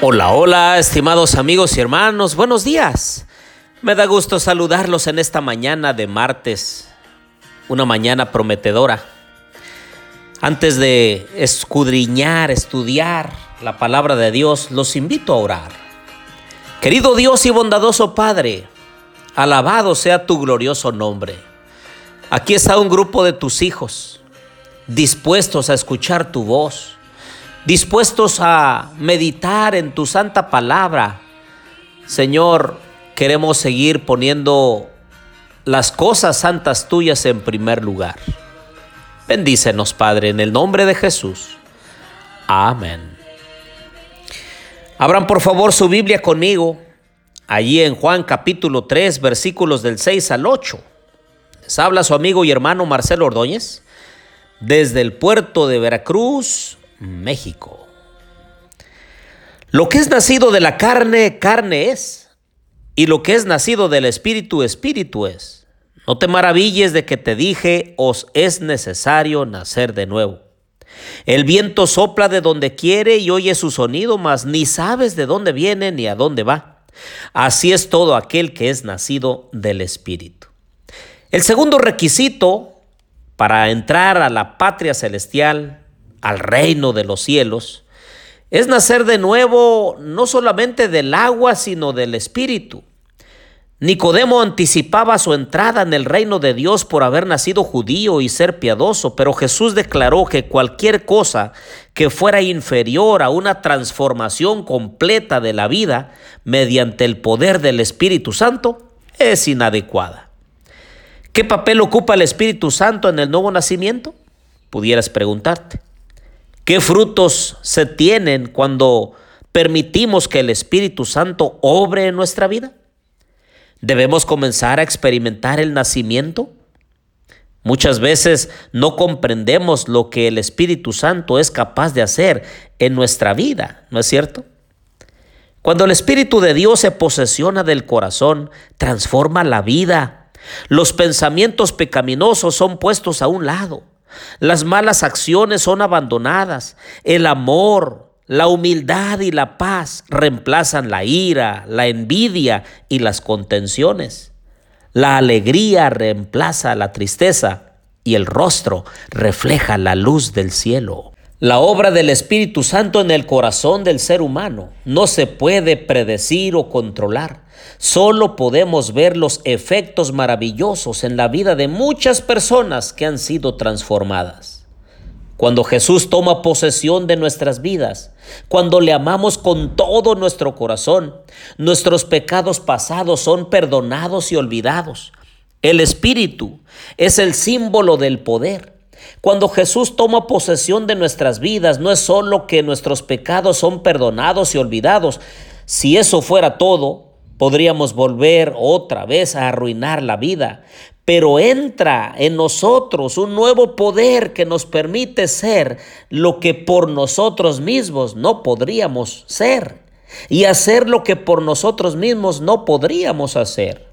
Hola, hola, estimados amigos y hermanos, buenos días. Me da gusto saludarlos en esta mañana de martes, una mañana prometedora. Antes de escudriñar, estudiar la palabra de Dios, los invito a orar. Querido Dios y bondadoso Padre, alabado sea tu glorioso nombre. Aquí está un grupo de tus hijos, dispuestos a escuchar tu voz, dispuestos a meditar en tu santa palabra. Señor, queremos seguir poniendo las cosas santas tuyas en primer lugar. Bendícenos, Padre, en el nombre de Jesús. Amén. Abran por favor su Biblia conmigo, allí en Juan capítulo 3, versículos del 6 al 8. Les habla su amigo y hermano Marcelo Ordóñez desde el puerto de Veracruz, México. Lo que es nacido de la carne, carne es y lo que es nacido del Espíritu, Espíritu es. No te maravilles de que te dije, os es necesario nacer de nuevo. El viento sopla de donde quiere y oye su sonido, mas ni sabes de dónde viene ni a dónde va. Así es todo aquel que es nacido del Espíritu. El segundo requisito para entrar a la patria celestial, al reino de los cielos, es nacer de nuevo no solamente del agua, sino del Espíritu. Nicodemo anticipaba su entrada en el reino de Dios por haber nacido judío y ser piadoso, pero Jesús declaró que cualquier cosa que fuera inferior a una transformación completa de la vida mediante el poder del Espíritu Santo es inadecuada. ¿Qué papel ocupa el Espíritu Santo en el nuevo nacimiento? Pudieras preguntarte. ¿Qué frutos se tienen cuando permitimos que el Espíritu Santo obre en nuestra vida? ¿Debemos comenzar a experimentar el nacimiento? Muchas veces no comprendemos lo que el Espíritu Santo es capaz de hacer en nuestra vida, ¿no es cierto? Cuando el Espíritu de Dios se posesiona del corazón, transforma la vida. Los pensamientos pecaminosos son puestos a un lado. Las malas acciones son abandonadas. El amor, la humildad y la paz reemplazan la ira, la envidia y las contenciones. La alegría reemplaza la tristeza y el rostro refleja la luz del cielo. La obra del Espíritu Santo en el corazón del ser humano no se puede predecir o controlar. Solo podemos ver los efectos maravillosos en la vida de muchas personas que han sido transformadas. Cuando Jesús toma posesión de nuestras vidas, cuando le amamos con todo nuestro corazón, nuestros pecados pasados son perdonados y olvidados. El Espíritu es el símbolo del poder. Cuando Jesús toma posesión de nuestras vidas, no es solo que nuestros pecados son perdonados y olvidados. Si eso fuera todo, podríamos volver otra vez a arruinar la vida pero entra en nosotros un nuevo poder que nos permite ser lo que por nosotros mismos no podríamos ser y hacer lo que por nosotros mismos no podríamos hacer.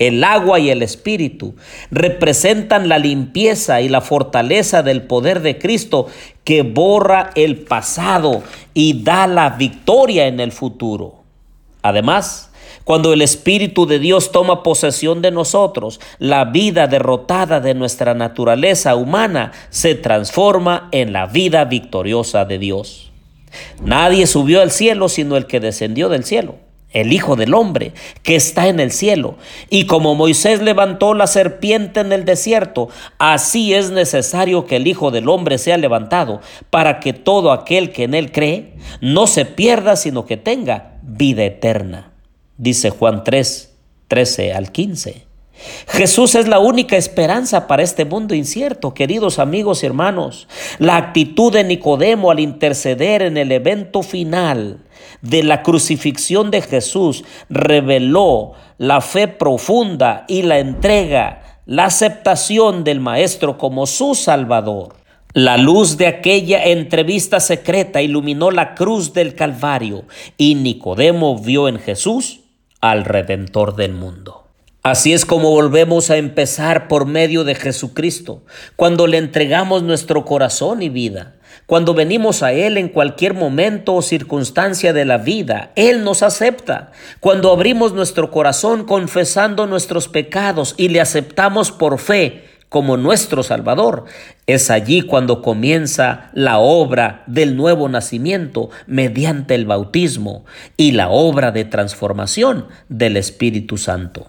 El agua y el espíritu representan la limpieza y la fortaleza del poder de Cristo que borra el pasado y da la victoria en el futuro. Además, cuando el Espíritu de Dios toma posesión de nosotros, la vida derrotada de nuestra naturaleza humana se transforma en la vida victoriosa de Dios. Nadie subió al cielo sino el que descendió del cielo, el Hijo del Hombre, que está en el cielo. Y como Moisés levantó la serpiente en el desierto, así es necesario que el Hijo del Hombre sea levantado, para que todo aquel que en él cree no se pierda, sino que tenga vida eterna dice Juan 3, 13 al 15. Jesús es la única esperanza para este mundo incierto, queridos amigos y hermanos. La actitud de Nicodemo al interceder en el evento final de la crucifixión de Jesús reveló la fe profunda y la entrega la aceptación del Maestro como su Salvador. La luz de aquella entrevista secreta iluminó la cruz del Calvario y Nicodemo vio en Jesús al Redentor del mundo. Así es como volvemos a empezar por medio de Jesucristo, cuando le entregamos nuestro corazón y vida. Cuando venimos a Él en cualquier momento o circunstancia de la vida, Él nos acepta. Cuando abrimos nuestro corazón confesando nuestros pecados y le aceptamos por fe como nuestro Salvador, es allí cuando comienza la obra del nuevo nacimiento mediante el bautismo y la obra de transformación del Espíritu Santo.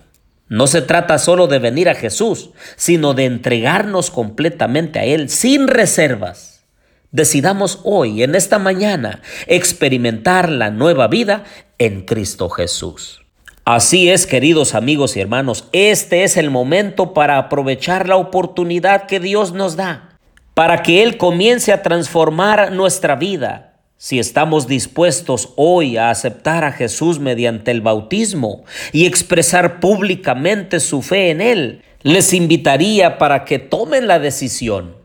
No se trata solo de venir a Jesús, sino de entregarnos completamente a Él sin reservas. Decidamos hoy, en esta mañana, experimentar la nueva vida en Cristo Jesús. Así es, queridos amigos y hermanos, este es el momento para aprovechar la oportunidad que Dios nos da, para que Él comience a transformar nuestra vida, si estamos dispuestos hoy a aceptar a Jesús mediante el bautismo y expresar públicamente su fe en Él, les invitaría para que tomen la decisión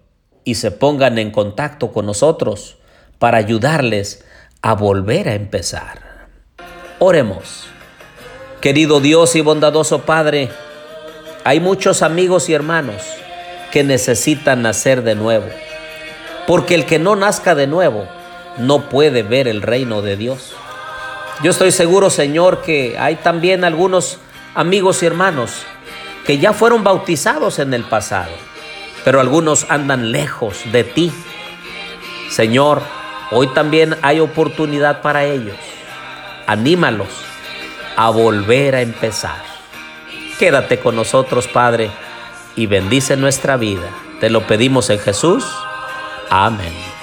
y se pongan en contacto con nosotros para ayudarles a volver a empezar. Oremos. Querido Dios y bondadoso Padre, hay muchos amigos y hermanos que necesitan nacer de nuevo, porque el que no nazca de nuevo, no puede ver el reino de Dios. Yo estoy seguro, Señor, que hay también algunos amigos y hermanos que ya fueron bautizados en el pasado, pero algunos andan lejos de ti. Señor, hoy también hay oportunidad para ellos. Anímalos a volver a empezar. Quédate con nosotros, Padre, y bendice nuestra vida. Te lo pedimos en Jesús. Amén.